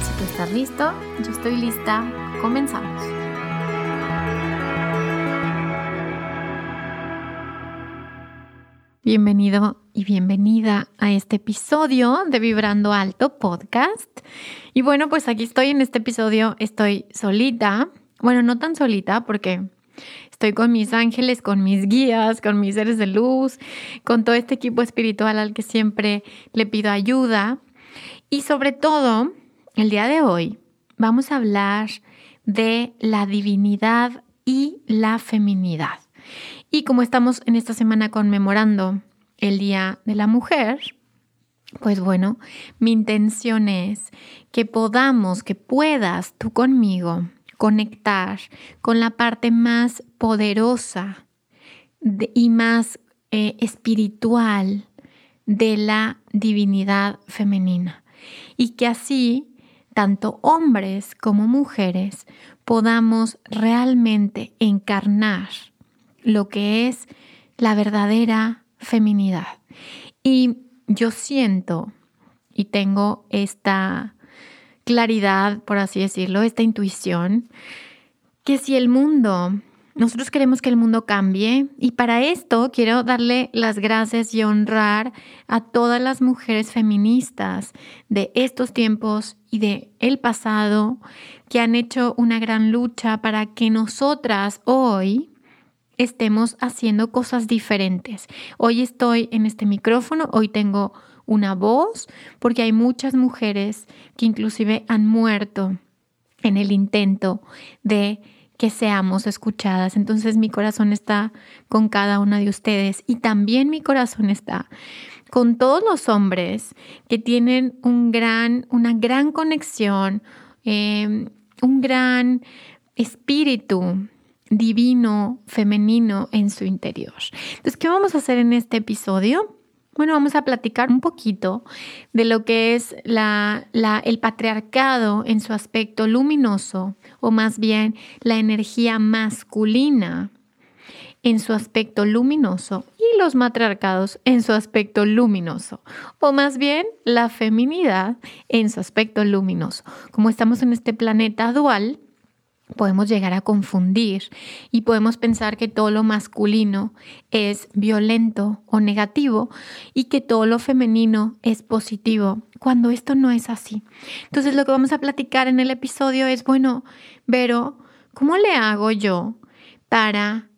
Si tú estás listo, yo estoy lista, comenzamos. Bienvenido y bienvenida a este episodio de Vibrando Alto Podcast. Y bueno, pues aquí estoy en este episodio, estoy solita. Bueno, no tan solita porque estoy con mis ángeles, con mis guías, con mis seres de luz, con todo este equipo espiritual al que siempre le pido ayuda. Y sobre todo, el día de hoy vamos a hablar de la divinidad y la feminidad. Y como estamos en esta semana conmemorando el Día de la Mujer, pues bueno, mi intención es que podamos, que puedas tú conmigo conectar con la parte más poderosa y más eh, espiritual de la divinidad femenina. Y que así tanto hombres como mujeres, podamos realmente encarnar lo que es la verdadera feminidad. Y yo siento y tengo esta claridad, por así decirlo, esta intuición, que si el mundo nosotros queremos que el mundo cambie y para esto quiero darle las gracias y honrar a todas las mujeres feministas de estos tiempos y de el pasado que han hecho una gran lucha para que nosotras hoy estemos haciendo cosas diferentes. Hoy estoy en este micrófono, hoy tengo una voz porque hay muchas mujeres que inclusive han muerto en el intento de que seamos escuchadas. Entonces mi corazón está con cada una de ustedes y también mi corazón está con todos los hombres que tienen un gran, una gran conexión, em, un gran espíritu divino, femenino en su interior. Entonces, ¿qué vamos a hacer en este episodio? Bueno, vamos a platicar un poquito de lo que es la, el patriarcado en su aspecto luminoso, o más bien la energía masculina en su aspecto luminoso los matriarcados en su aspecto luminoso, o más bien la feminidad en su aspecto luminoso. Como estamos en este planeta dual, podemos llegar a confundir y podemos pensar que todo lo masculino es violento o negativo y que todo lo femenino es positivo, cuando esto no es así. Entonces lo que vamos a platicar en el episodio es, bueno, pero ¿cómo le hago yo para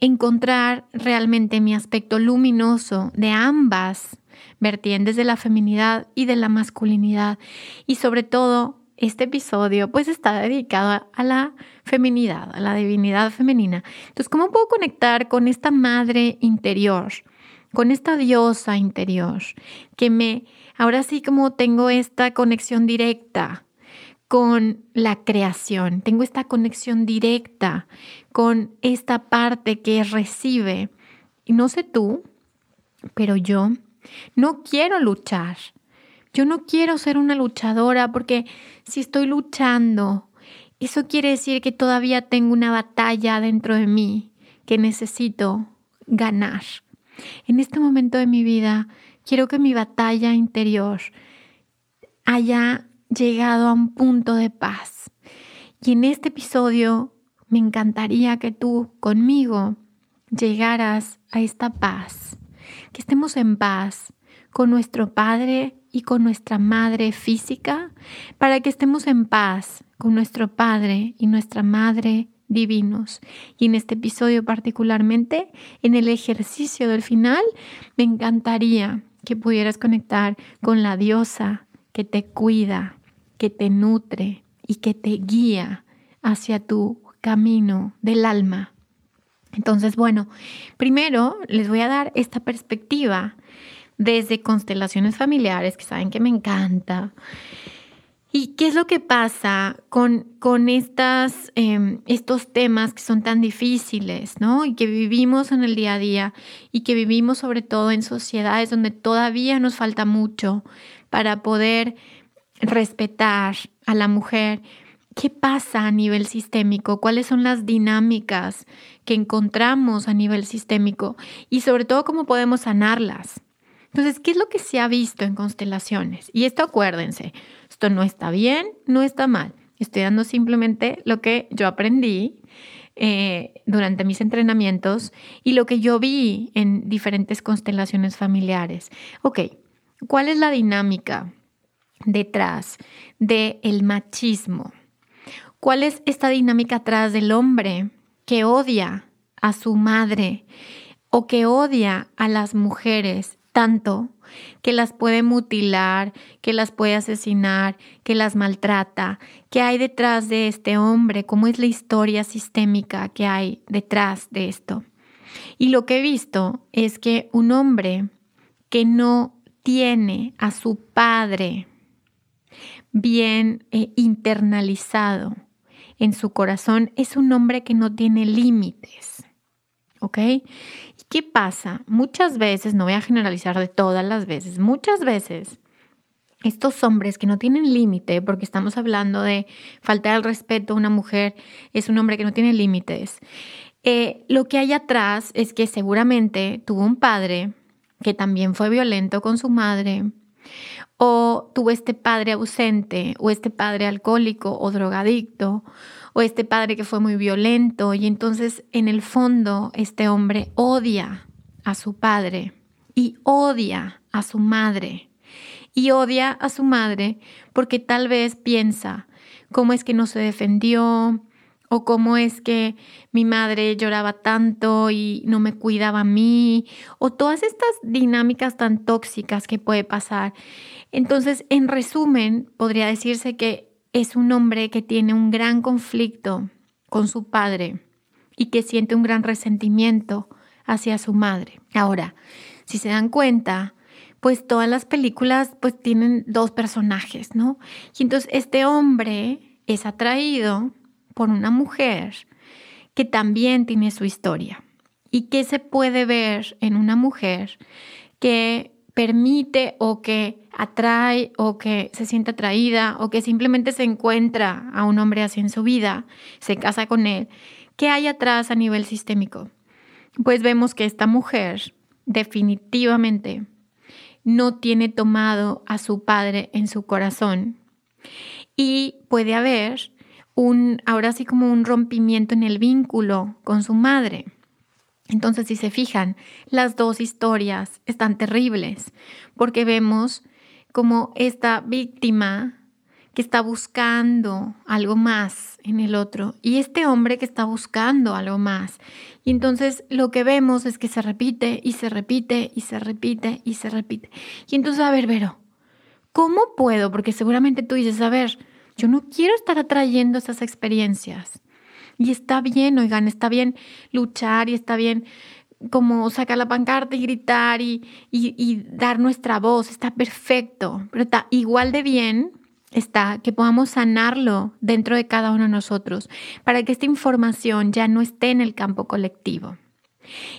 encontrar realmente mi aspecto luminoso de ambas vertientes de la feminidad y de la masculinidad y sobre todo este episodio pues está dedicado a la feminidad, a la divinidad femenina. Entonces, ¿cómo puedo conectar con esta madre interior, con esta diosa interior, que me, ahora sí como tengo esta conexión directa con la creación, tengo esta conexión directa con esta parte que recibe. Y no sé tú, pero yo no quiero luchar yo no quiero ser una luchadora porque si estoy luchando, eso quiere decir que todavía tengo una batalla dentro de mí que necesito ganar. En este momento de mi vida, quiero que mi batalla interior haya llegado a un punto de paz. Y en este episodio me encantaría que tú conmigo llegaras a esta paz, que estemos en paz con nuestro Padre y con nuestra madre física para que estemos en paz con nuestro Padre y nuestra Madre divinos. Y en este episodio particularmente, en el ejercicio del final, me encantaría que pudieras conectar con la diosa que te cuida, que te nutre y que te guía hacia tu camino del alma. Entonces, bueno, primero les voy a dar esta perspectiva desde constelaciones familiares, que saben que me encanta. ¿Y qué es lo que pasa con, con estas, em, estos temas que son tan difíciles, ¿no? Y que vivimos en el día a día y que vivimos sobre todo en sociedades donde todavía nos falta mucho para poder respetar a la mujer. ¿Qué pasa a nivel sistémico? ¿Cuáles son las dinámicas que encontramos a nivel sistémico? Y sobre todo, ¿cómo podemos sanarlas? Entonces, ¿qué es lo que se ha visto en constelaciones? Y esto acuérdense, esto no está bien, no está mal. Estoy dando simplemente lo que yo aprendí eh, durante mis entrenamientos y lo que yo vi en diferentes constelaciones familiares. Ok, ¿cuál es la dinámica detrás del machismo? ¿Cuál es esta dinámica atrás del hombre que odia a su madre o que odia a las mujeres tanto que las puede mutilar, que las puede asesinar, que las maltrata, qué hay detrás de este hombre, cómo es la historia sistémica que hay detrás de esto. Y lo que he visto es que un hombre que no tiene a su padre bien eh, internalizado en su corazón es un hombre que no tiene límites. ¿Ok? ¿Qué pasa? Muchas veces, no voy a generalizar de todas las veces, muchas veces estos hombres que no tienen límite, porque estamos hablando de faltar el respeto a una mujer, es un hombre que no tiene límites. Eh, lo que hay atrás es que seguramente tuvo un padre que también fue violento con su madre, o tuvo este padre ausente, o este padre alcohólico o drogadicto, o este padre que fue muy violento y entonces en el fondo este hombre odia a su padre y odia a su madre. Y odia a su madre porque tal vez piensa cómo es que no se defendió o cómo es que mi madre lloraba tanto y no me cuidaba a mí o todas estas dinámicas tan tóxicas que puede pasar. Entonces, en resumen, podría decirse que es un hombre que tiene un gran conflicto con su padre y que siente un gran resentimiento hacia su madre. Ahora, si se dan cuenta, pues todas las películas pues tienen dos personajes, ¿no? Y entonces este hombre es atraído por una mujer que también tiene su historia. ¿Y qué se puede ver en una mujer que permite o que atrae o que se siente atraída o que simplemente se encuentra a un hombre así en su vida, se casa con él, ¿qué hay atrás a nivel sistémico? Pues vemos que esta mujer definitivamente no tiene tomado a su padre en su corazón y puede haber un, ahora sí como un rompimiento en el vínculo con su madre. Entonces, si se fijan, las dos historias están terribles porque vemos como esta víctima que está buscando algo más en el otro y este hombre que está buscando algo más. Y entonces lo que vemos es que se repite y se repite y se repite y se repite. Y entonces, a ver, Vero, ¿cómo puedo? Porque seguramente tú dices, a ver, yo no quiero estar atrayendo esas experiencias. Y está bien, oigan, está bien luchar y está bien como sacar la pancarta y gritar y, dar nuestra voz, está perfecto, pero está igual de bien está que podamos sanarlo dentro de cada uno de nosotros para que esta información ya no esté en el campo colectivo.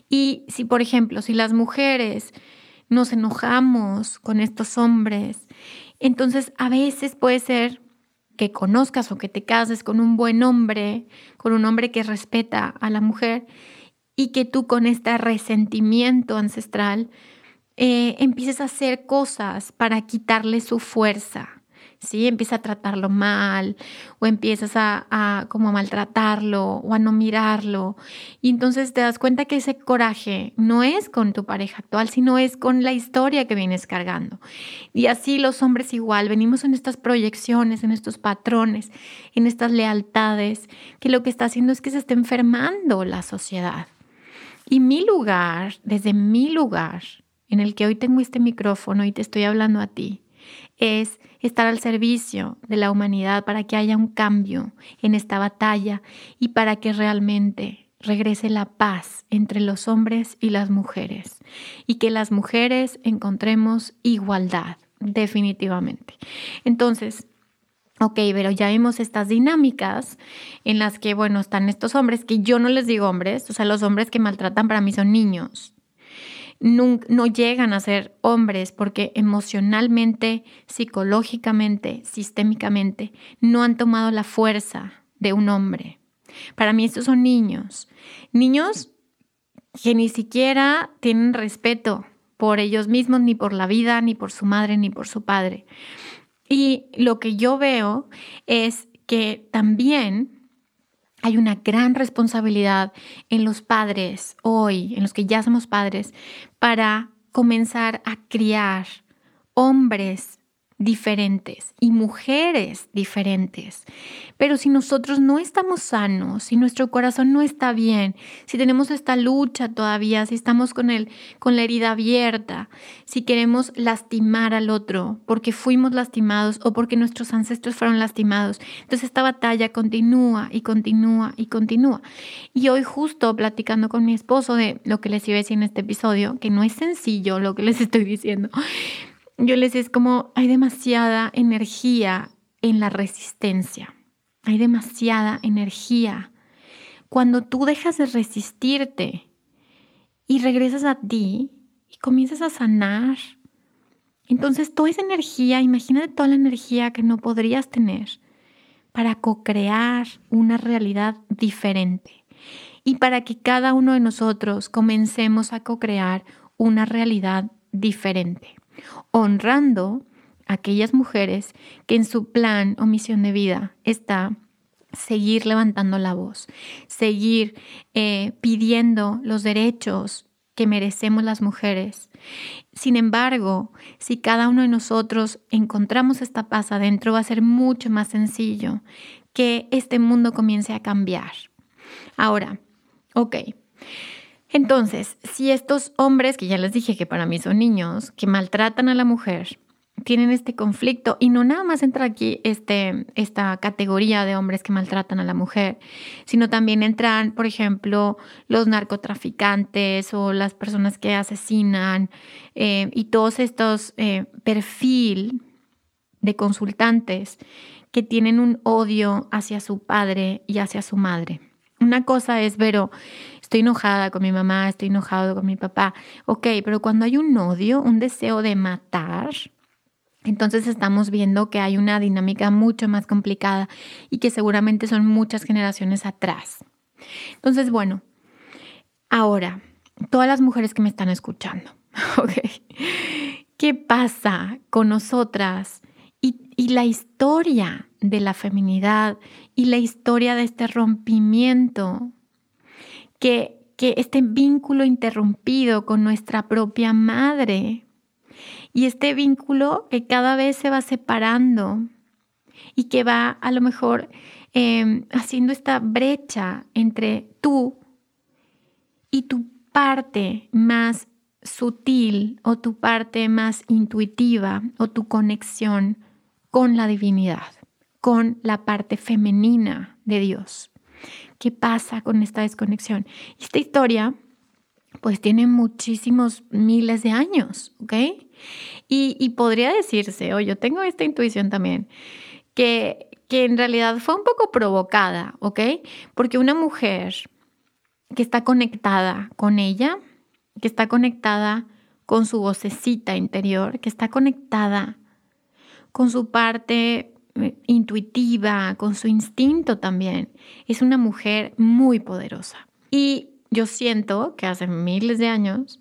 Y si, por ejemplo, si las mujeres nos enojamos con estos hombres, entonces a veces puede ser que conozcas o que te cases con un buen hombre, con un hombre que respeta a la mujer y que tú con este resentimiento ancestral eh, empieces a hacer cosas para quitarle su fuerza, ¿sí? Empieza a tratarlo mal o empiezas a, como a maltratarlo o a no mirarlo. Y entonces te das cuenta que ese coraje no es con tu pareja actual, sino es con la historia que vienes cargando. Y así los hombres igual, venimos en estas proyecciones, en estos patrones, en estas lealtades, que lo que está haciendo es que se está enfermando la sociedad. Y mi lugar, desde mi lugar, en el que hoy tengo este micrófono y te estoy hablando a ti, es estar al servicio de la humanidad para que haya un cambio en esta batalla y para que realmente regrese la paz entre los hombres y las mujeres y que las mujeres encontremos igualdad, definitivamente. Entonces, Ok, pero ya vimos estas dinámicas en las que, bueno, están estos hombres que yo no les digo hombres, o sea, los hombres que maltratan para mí son niños, no, llegan a ser hombres porque emocionalmente, psicológicamente, sistémicamente, no han tomado la fuerza de un hombre. Para mí estos son niños. Niños que ni siquiera tienen respeto por ellos mismos, ni por la vida, ni por su madre, ni por su padre. Y lo que yo veo es que también hay una gran responsabilidad en los padres hoy, en los que ya somos padres, para comenzar a criar hombres diferentes y mujeres diferentes. Pero si nosotros no estamos sanos, si nuestro corazón no está bien, si tenemos esta lucha todavía, si estamos con el con la herida abierta, si queremos lastimar al otro porque fuimos lastimados o porque nuestros ancestros fueron lastimados, entonces esta batalla continúa y continúa y continúa. Y hoy justo platicando con mi esposo de lo que les iba a decir en este episodio, que no es sencillo lo que les estoy diciendo yo les es como hay demasiada energía en la resistencia. Hay demasiada energía. Cuando tú dejas de resistirte y regresas a ti y comienzas a sanar, entonces toda esa energía, imagínate toda la energía que no podrías tener para co-crear una realidad diferente y para que cada uno de nosotros comencemos a co-crear una realidad diferente honrando a aquellas mujeres que en su plan o misión de vida está seguir levantando la voz, seguir eh, pidiendo los derechos que merecemos las mujeres. Sin embargo, si cada uno de nosotros encontramos esta paz adentro, va a ser mucho más sencillo que este mundo comience a cambiar. Ahora, ok. Entonces, si estos hombres, que ya les dije que para mí son niños, que maltratan a la mujer, tienen este conflicto y no nada más entra aquí este, esta categoría de hombres que maltratan a la mujer, sino también entran, por ejemplo, los narcotraficantes o las personas que asesinan eh, y todos estos eh, perfil de consultantes que tienen un odio hacia su padre y hacia su madre. Una cosa es, Vero, estoy enojada con mi mamá, estoy enojado con mi papá. Ok, pero cuando hay un odio, un deseo de matar, entonces estamos viendo que hay una dinámica mucho más complicada y que seguramente son muchas generaciones atrás. Entonces, bueno, ahora, todas las mujeres que me están escuchando, ok, ¿qué pasa con nosotras y, y la historia de la feminidad y la historia de este rompimiento que, este vínculo interrumpido con nuestra propia madre y este vínculo que cada vez se va separando y que va a lo mejor em, haciendo esta brecha entre tú y tu parte más sutil o tu parte más intuitiva o tu conexión con la divinidad, con la parte femenina de Dios. ¿Qué pasa con esta desconexión? Esta historia pues tiene muchísimos miles de años, ¿ok? Y, podría decirse, o yo tengo esta intuición también, que, que en realidad fue un poco provocada, ¿ok? Porque una mujer que está conectada con ella, que está conectada con su vocecita interior, que está conectada con su parte intuitiva, con su instinto también. Es una mujer muy poderosa. Y yo siento que hace miles de años,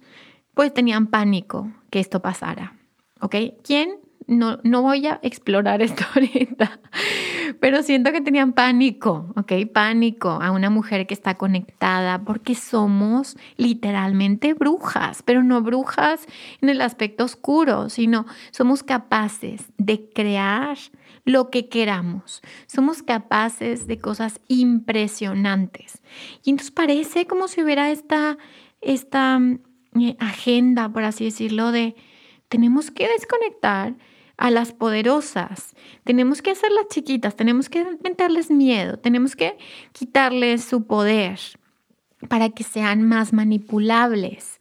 pues tenían pánico que esto pasara. ¿Ok? ¿Quién? no, no voy a explorar esto ahorita, pero siento que tenían pánico, ¿ok? Pánico a una mujer que está conectada porque somos literalmente brujas, pero no brujas en el aspecto oscuro, sino somos capaces de crear lo que queramos. Somos capaces de cosas impresionantes. Y entonces parece como si hubiera esta, esta eh, agenda, por así decirlo, de tenemos que desconectar a las poderosas, tenemos que hacerlas chiquitas, tenemos que meterles miedo, tenemos que quitarles su poder para que sean más manipulables,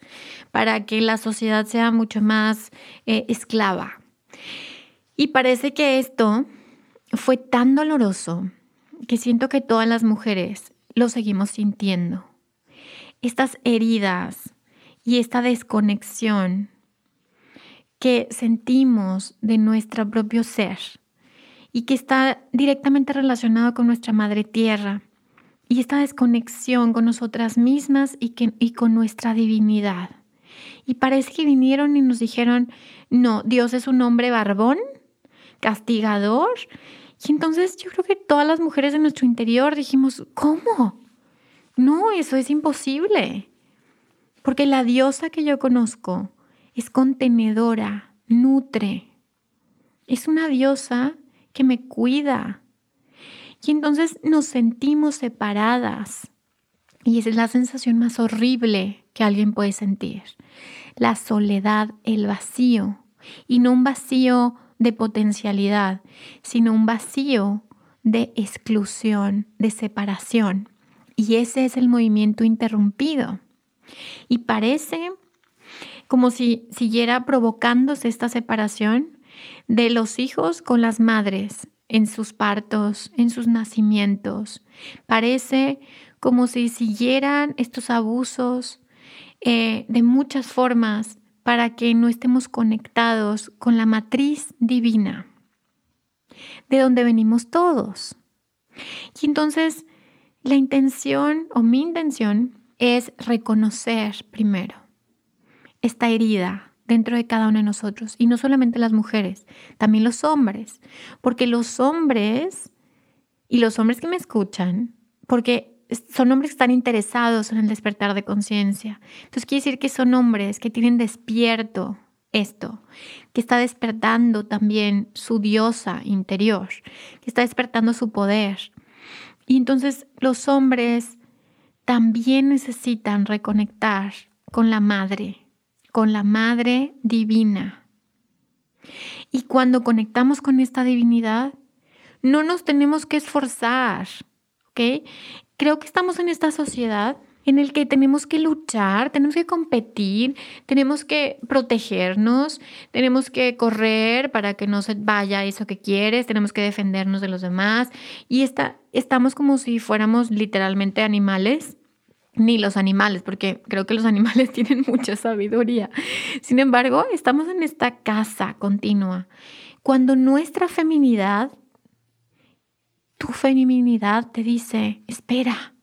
para que la sociedad sea mucho más eh, esclava. Y parece que esto fue tan doloroso que siento que todas las mujeres lo seguimos sintiendo. Estas heridas y esta desconexión que sentimos de nuestro propio ser y que está directamente relacionado con nuestra madre tierra y esta desconexión con nosotras mismas y, y con nuestra divinidad. Y parece que vinieron y nos dijeron, no, Dios es un hombre barbón, castigador. Y entonces yo creo que todas las mujeres de nuestro interior dijimos, ¿cómo? No, eso es imposible. Porque la diosa que yo conozco es contenedora, nutre. Es una diosa que me cuida. Y entonces nos sentimos separadas. Y esa es la sensación más horrible que alguien puede sentir. La soledad, el vacío. Y no un vacío de potencialidad, sino un vacío de exclusión, de separación. Y ese es el movimiento interrumpido. Y parece como si siguiera provocándose esta separación de los hijos con las madres en sus partos, en sus nacimientos. Parece como si siguieran estos abusos eh, de muchas formas para que no estemos conectados con la matriz divina, de donde venimos todos. Y entonces la intención o mi intención es reconocer primero esta herida dentro de cada uno de nosotros. Y no solamente las mujeres, también los hombres. Porque los hombres, y los hombres que me escuchan, porque son hombres que están interesados en el despertar de conciencia. Entonces quiere decir que son hombres que tienen despierto esto, que está despertando también su diosa interior, que está despertando su poder. Y entonces los hombres también necesitan reconectar con la madre, con la Madre Divina. Y cuando conectamos con esta divinidad, no nos tenemos que esforzar, ¿ok? Creo que estamos en esta sociedad en el que tenemos que luchar, tenemos que competir, tenemos que protegernos, tenemos que correr para que no se vaya eso que quieres, tenemos que defendernos de los demás y está, estamos como si fuéramos literalmente animales ni los animales, porque creo que los animales tienen mucha sabiduría. Sin embargo, estamos en esta casa continua. Cuando nuestra feminidad, tu feminidad te dice, espera,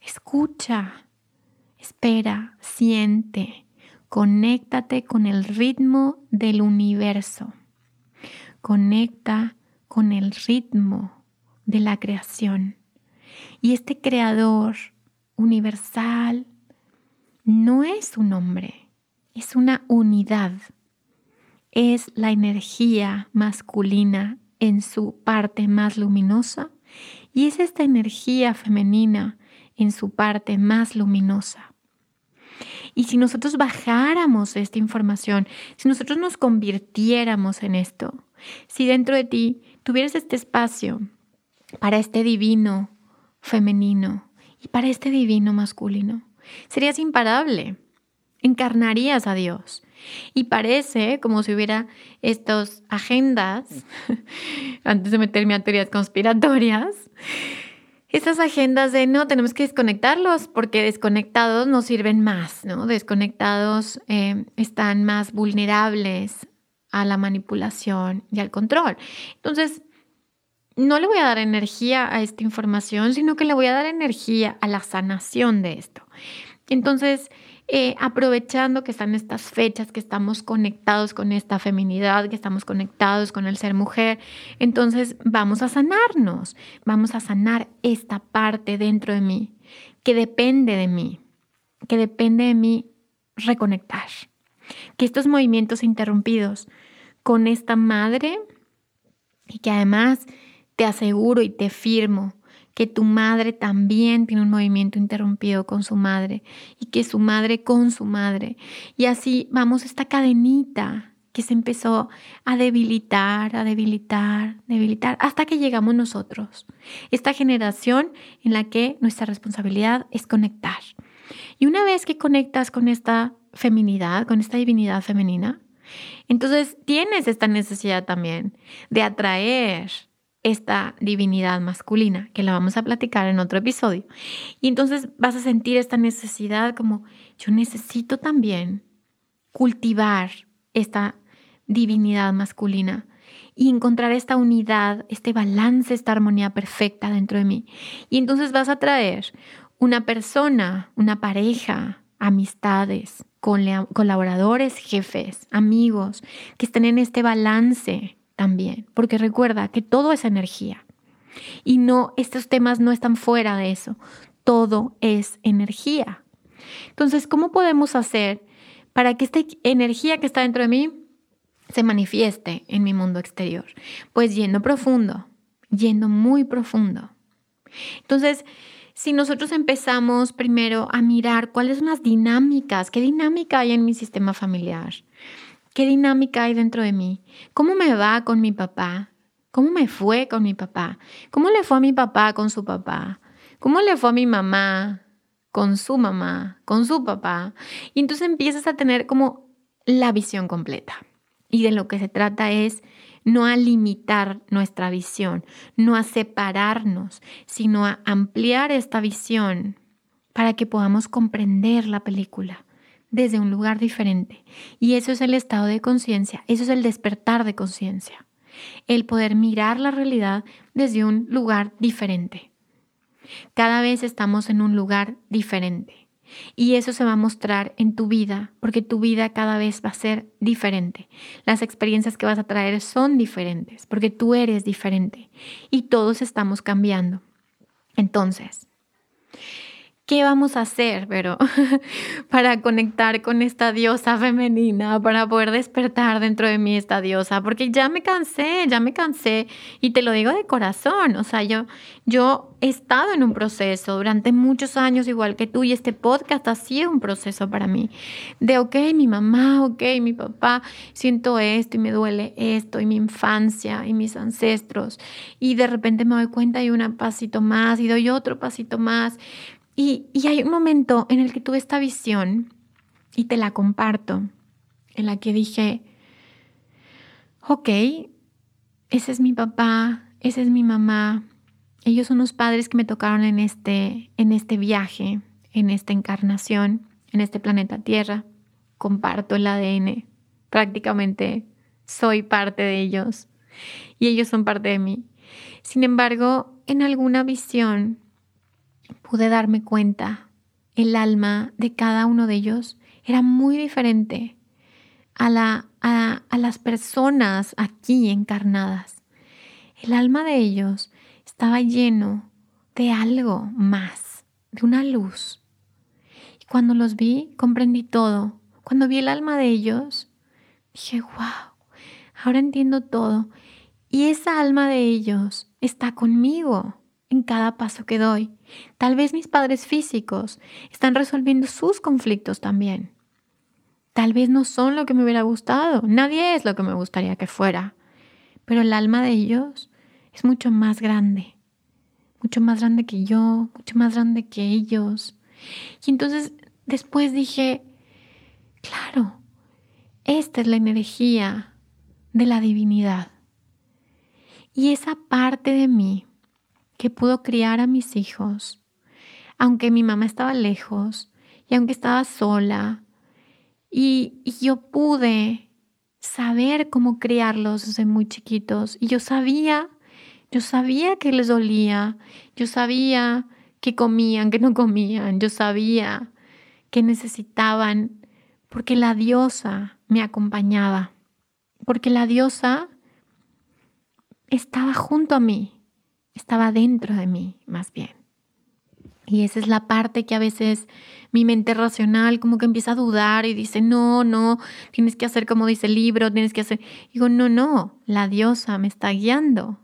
escucha, espera, siente, conéctate con el ritmo del universo, conecta con el ritmo de la creación. Y este creador universal, no es un hombre, es una unidad. Es la energía masculina en su parte más luminosa y es esta energía femenina en su parte más luminosa. Y si nosotros bajáramos esta información, si nosotros nos convirtiéramos en esto, si dentro de ti tuvieras este espacio para este divino femenino, y para este divino masculino. Serías imparable, encarnarías a Dios. Y parece como si hubiera estas agendas, antes de meterme a teorías conspiratorias, estas agendas de no, tenemos que desconectarlos porque desconectados nos sirven más, ¿no? Desconectados eh, están más vulnerables a la manipulación y al control. Entonces, no le voy a dar energía a esta información, sino que le voy a dar energía a la sanación de esto. Entonces, eh, aprovechando que están estas fechas, que estamos conectados con esta feminidad, que estamos conectados con el ser mujer, entonces vamos a sanarnos, vamos a sanar esta parte dentro de mí, que depende de mí, que depende de mí reconectar. Que estos movimientos interrumpidos con esta madre, y que además te aseguro y te firmo que tu madre también tiene un movimiento interrumpido con su madre y que su madre con su madre. Y así vamos esta cadenita que se empezó a debilitar, a debilitar, debilitar, hasta que llegamos nosotros. Esta generación en la que nuestra responsabilidad es conectar. Y una vez que conectas con esta feminidad, con esta divinidad femenina, entonces tienes esta necesidad también de atraer esta divinidad masculina, que la vamos a platicar en otro episodio. Y entonces vas a sentir esta necesidad como yo necesito también cultivar esta divinidad masculina y encontrar esta unidad, este balance, esta armonía perfecta dentro de mí. Y entonces vas a traer una persona, una pareja, amistades, colaboradores, jefes, amigos, que estén en este balance también, porque recuerda que todo es energía. Y no, estos temas no están fuera de eso. Todo es energía. Entonces, ¿cómo podemos hacer para que esta energía que está dentro de mí se manifieste en mi mundo exterior? Pues yendo profundo, yendo muy profundo. Entonces, si nosotros empezamos primero a mirar cuáles son las dinámicas, qué dinámica hay en mi sistema familiar, ¿Qué dinámica hay dentro de mí? ¿Cómo me va con mi papá? ¿Cómo me fue con mi papá? ¿Cómo le fue a mi papá con su papá? ¿Cómo le fue a mi mamá con su mamá, con su papá? Y entonces empiezas a tener como la visión completa. Y de lo que se trata es no a limitar nuestra visión, no a separarnos, sino a ampliar esta visión para que podamos comprender la película desde un lugar diferente. Y eso es el estado de conciencia, eso es el despertar de conciencia, el poder mirar la realidad desde un lugar diferente. Cada vez estamos en un lugar diferente. Y eso se va a mostrar en tu vida, porque tu vida cada vez va a ser diferente. Las experiencias que vas a traer son diferentes, porque tú eres diferente. Y todos estamos cambiando. Entonces, ¿Qué vamos a hacer, pero para conectar con esta diosa femenina, para poder despertar dentro de mí esta diosa? Porque ya me cansé, ya me cansé. Y te lo digo de corazón, o sea, yo yo he estado en un proceso durante muchos años igual que tú y este podcast ha sido un proceso para mí. De ok, mi mamá, ok, mi papá, siento esto y me duele esto y mi infancia y mis ancestros. Y de repente me doy cuenta y un pasito más y doy otro pasito más y, hay un momento en el que tuve esta visión y te la comparto, en la que dije, ok, ese es mi papá, esa es mi mamá, ellos son los padres que me tocaron en este, en este viaje, en esta encarnación, en este planeta Tierra. Comparto el ADN, prácticamente soy parte de ellos y ellos son parte de mí. Sin embargo, en alguna visión pude darme cuenta, el alma de cada uno de ellos era muy diferente a, la, a, a las personas aquí encarnadas. El alma de ellos estaba lleno de algo más, de una luz. Y cuando los vi, comprendí todo. Cuando vi el alma de ellos, dije, wow, ahora entiendo todo. Y esa alma de ellos está conmigo en cada paso que doy. Tal vez mis padres físicos están resolviendo sus conflictos también. Tal vez no son lo que me hubiera gustado, nadie es lo que me gustaría que fuera, pero el alma de ellos es mucho más grande, mucho más grande que yo, mucho más grande que ellos. Y entonces después dije, claro, esta es la energía de la divinidad. Y esa parte de mí que pudo criar a mis hijos, aunque mi mamá estaba lejos y aunque estaba sola, y, yo pude saber cómo criarlos desde muy chiquitos. Y yo sabía, yo sabía que les dolía, yo sabía que comían, que no comían, yo sabía que necesitaban porque la diosa me acompañaba, porque la diosa estaba junto a mí, estaba dentro de mí más bien. Y esa es la parte que a veces mi mente racional como que empieza a dudar y dice, no, no, tienes que hacer como dice el libro, tienes que hacer... digo, no, no, la diosa me está guiando.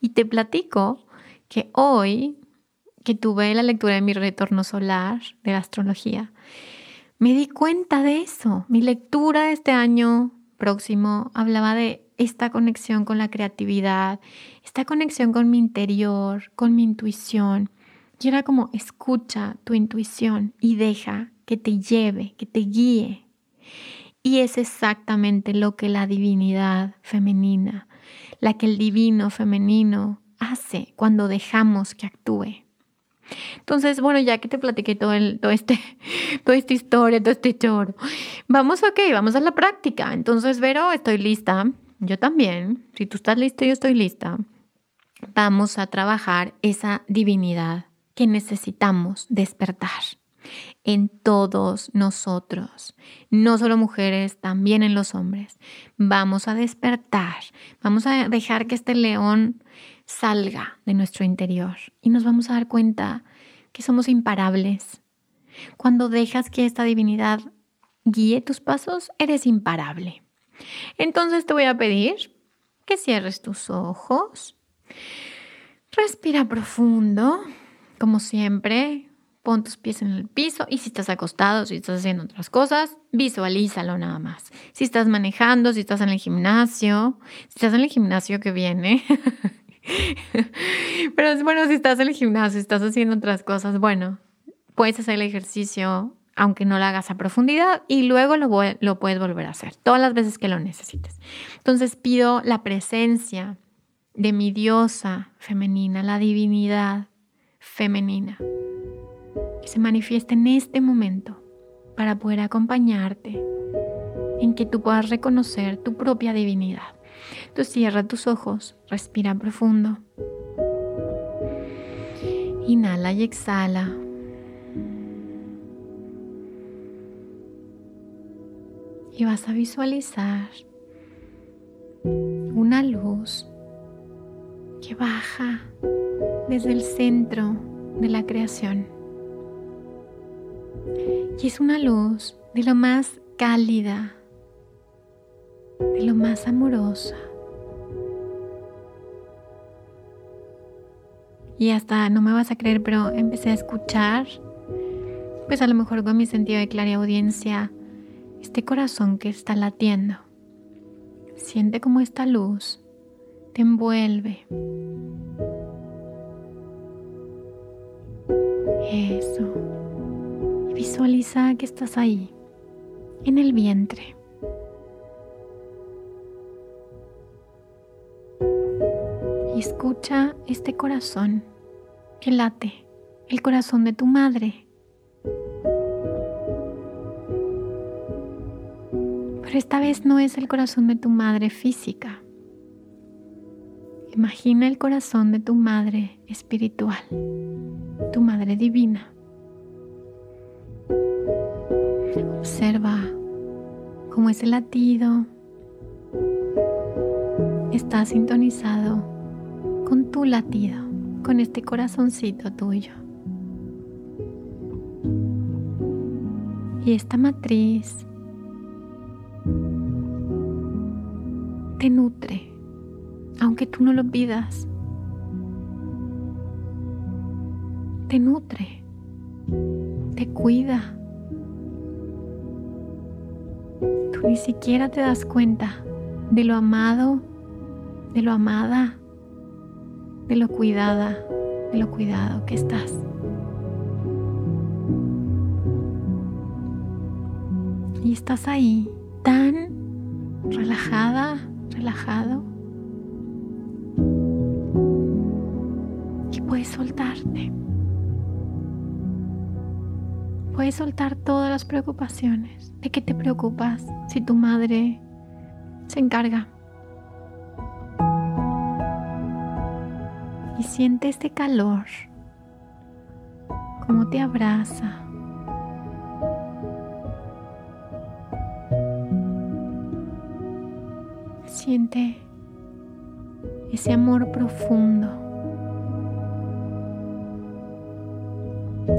Y te platico que hoy, que tuve la lectura de mi retorno solar de la astrología, me di cuenta de eso. Mi lectura este año próximo hablaba de esta conexión con la creatividad, esta conexión con mi interior, con mi intuición. Y era como, escucha tu intuición y deja que te lleve, que te guíe. Y es exactamente lo que la divinidad femenina, la que el divino femenino hace cuando dejamos que actúe. Entonces, bueno, ya que te platiqué todo, el, todo este, toda esta historia, todo este choro, vamos, ok, vamos a la práctica. Entonces, Vero, estoy lista. Yo también. Si tú estás listo, yo estoy lista. Vamos a trabajar esa divinidad que necesitamos despertar en todos nosotros, no solo mujeres, también en los hombres. Vamos a despertar, vamos a dejar que este león salga de nuestro interior y nos vamos a dar cuenta que somos imparables. Cuando dejas que esta divinidad guíe tus pasos, eres imparable. Entonces te voy a pedir que cierres tus ojos. Respira profundo, como siempre. Pon tus pies en el piso y si estás acostado, si estás haciendo otras cosas, visualízalo nada más. Si estás manejando, si estás en el gimnasio, si estás en el gimnasio que viene, Pero bueno si estás en el gimnasio, estás haciendo otras cosas, bueno, puedes hacer el ejercicio aunque no lo hagas a profundidad y luego lo, puedes volver a hacer todas las veces que lo necesites. Entonces pido la presencia de mi diosa femenina, la divinidad femenina, que se manifieste en este momento para poder acompañarte en que tú puedas reconocer tu propia divinidad. Tú cierra tus ojos, respira profundo. Inhala y exhala. Y vas a visualizar una luz que baja desde el centro de la creación. Y es una luz de lo más cálida, de lo más amorosa. Y hasta no me vas a creer, pero empecé a escuchar, pues a lo mejor con mi sentido de clara audiencia, este corazón que está latiendo. Siente como esta luz te envuelve. Eso. Y visualiza que estás ahí, en el vientre. escucha este corazón que late, el corazón de tu madre. Pero esta vez no es el corazón de tu madre física. Imagina el corazón de tu madre espiritual, tu madre divina. Observa cómo ese latido está sintonizado con tu latido, con este corazoncito tuyo. Y esta matriz te nutre, aunque tú no lo pidas. Te nutre, te cuida. Tú ni siquiera te das cuenta de lo amado, de lo amada de lo cuidada, de lo cuidado que estás. Y estás ahí tan relajada, relajado, que puedes soltarte. Puedes soltar todas las preocupaciones. ¿De qué te preocupas si tu madre se encarga? y siente este calor, como te abraza, siente ese amor profundo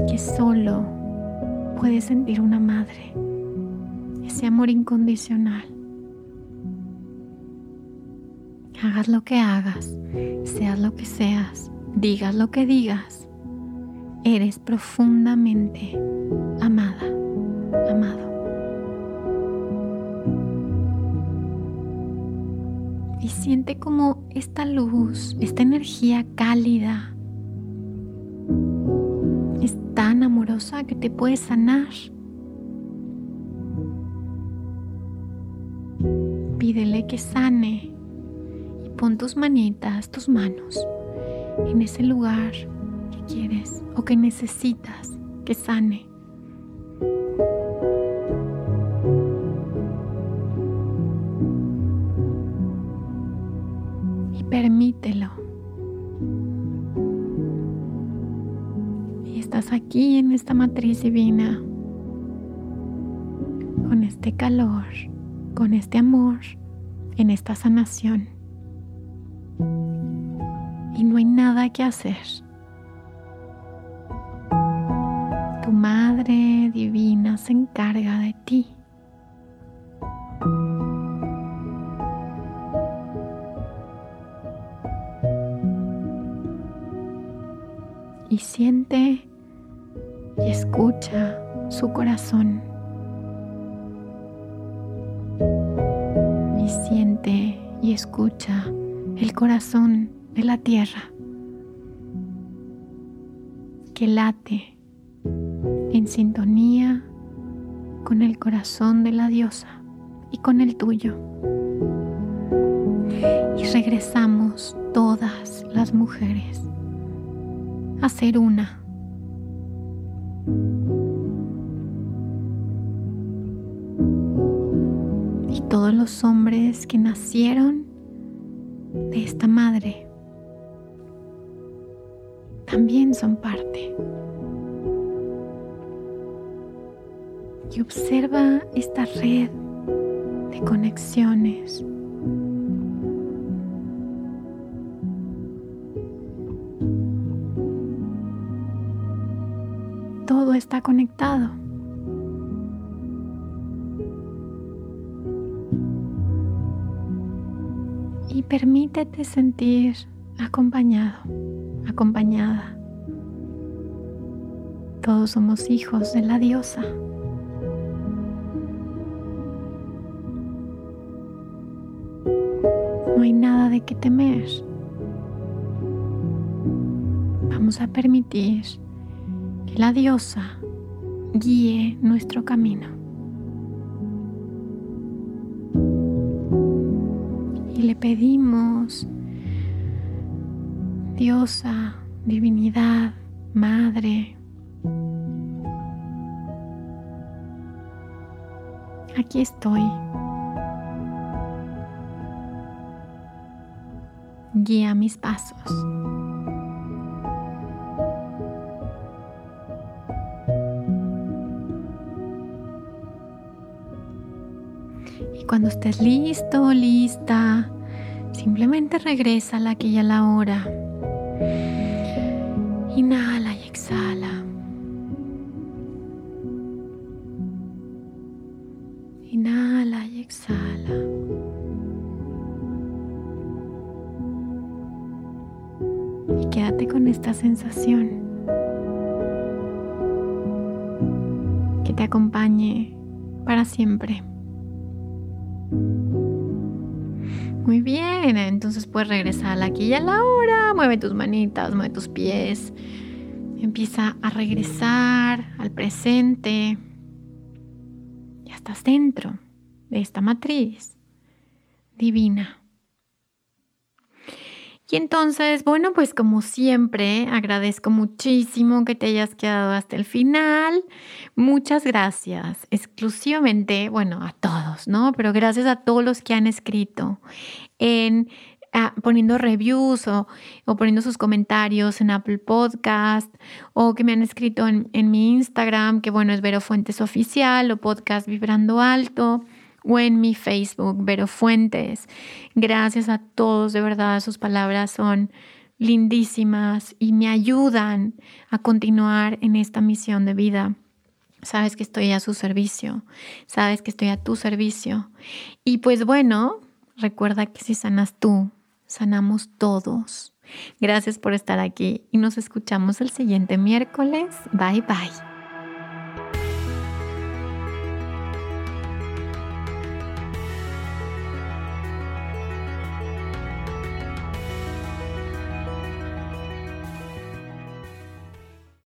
que solo puede sentir una madre, ese amor incondicional. Hagas lo que hagas, seas lo que seas, digas lo que digas, eres profundamente amada, amado. Y siente como esta luz, esta energía cálida, es tan amorosa que te puede sanar. Pídele que sane y pon tus manitas, tus manos en ese lugar que quieres o que necesitas que sane. Matriz divina, con este calor, con este amor, en esta sanación. Y no hay nada que hacer. Tu Madre Divina se encarga de ti. y siente y escucha su corazón. Y siente y escucha el corazón de la tierra que late en sintonía con el corazón de la diosa y con el tuyo. Y regresamos todas las mujeres a ser una. Los hombres que nacieron de esta madre también son parte. Y observa esta red de conexiones todo está conectado. Permítete sentir acompañado, acompañada. Todos somos hijos de la diosa. No hay nada de qué temer. Vamos a permitir la diosa guíe nuestro camino. Pedimos, diosa, divinidad, madre, aquí estoy. Guía mis pasos. cuando estés listo, lista, simplemente regresa a la aquí y a la hora. Inhala y exhala. Inhala y exhala. Y quédate con esta sensación que te acompañe para siempre. Aquí y a la hora. Mueve tus manitas, mueve tus pies. Empieza a regresar al presente. Ya estás dentro de esta matriz divina. Y entonces, bueno, pues como siempre, agradezco muchísimo que te hayas quedado hasta el final. Muchas gracias, exclusivamente, bueno, a todos, ¿no? Pero gracias a todos los que han escrito en ah, poniendo reviews o, poniendo sus comentarios en Apple Podcast o que me han escrito en, en mi Instagram, que bueno, es Vero Fuentes Oficial o Podcast Vibrando Alto o en mi Facebook, Vero Fuentes. Gracias a todos, de verdad, sus palabras son lindísimas y me ayudan a continuar en esta misión de vida. Sabes que estoy a su servicio, sabes que estoy a tu servicio. Y pues bueno, recuerda que si sanas tú, sanamos todos. Gracias por estar aquí y nos escuchamos el siguiente miércoles. Bye bye.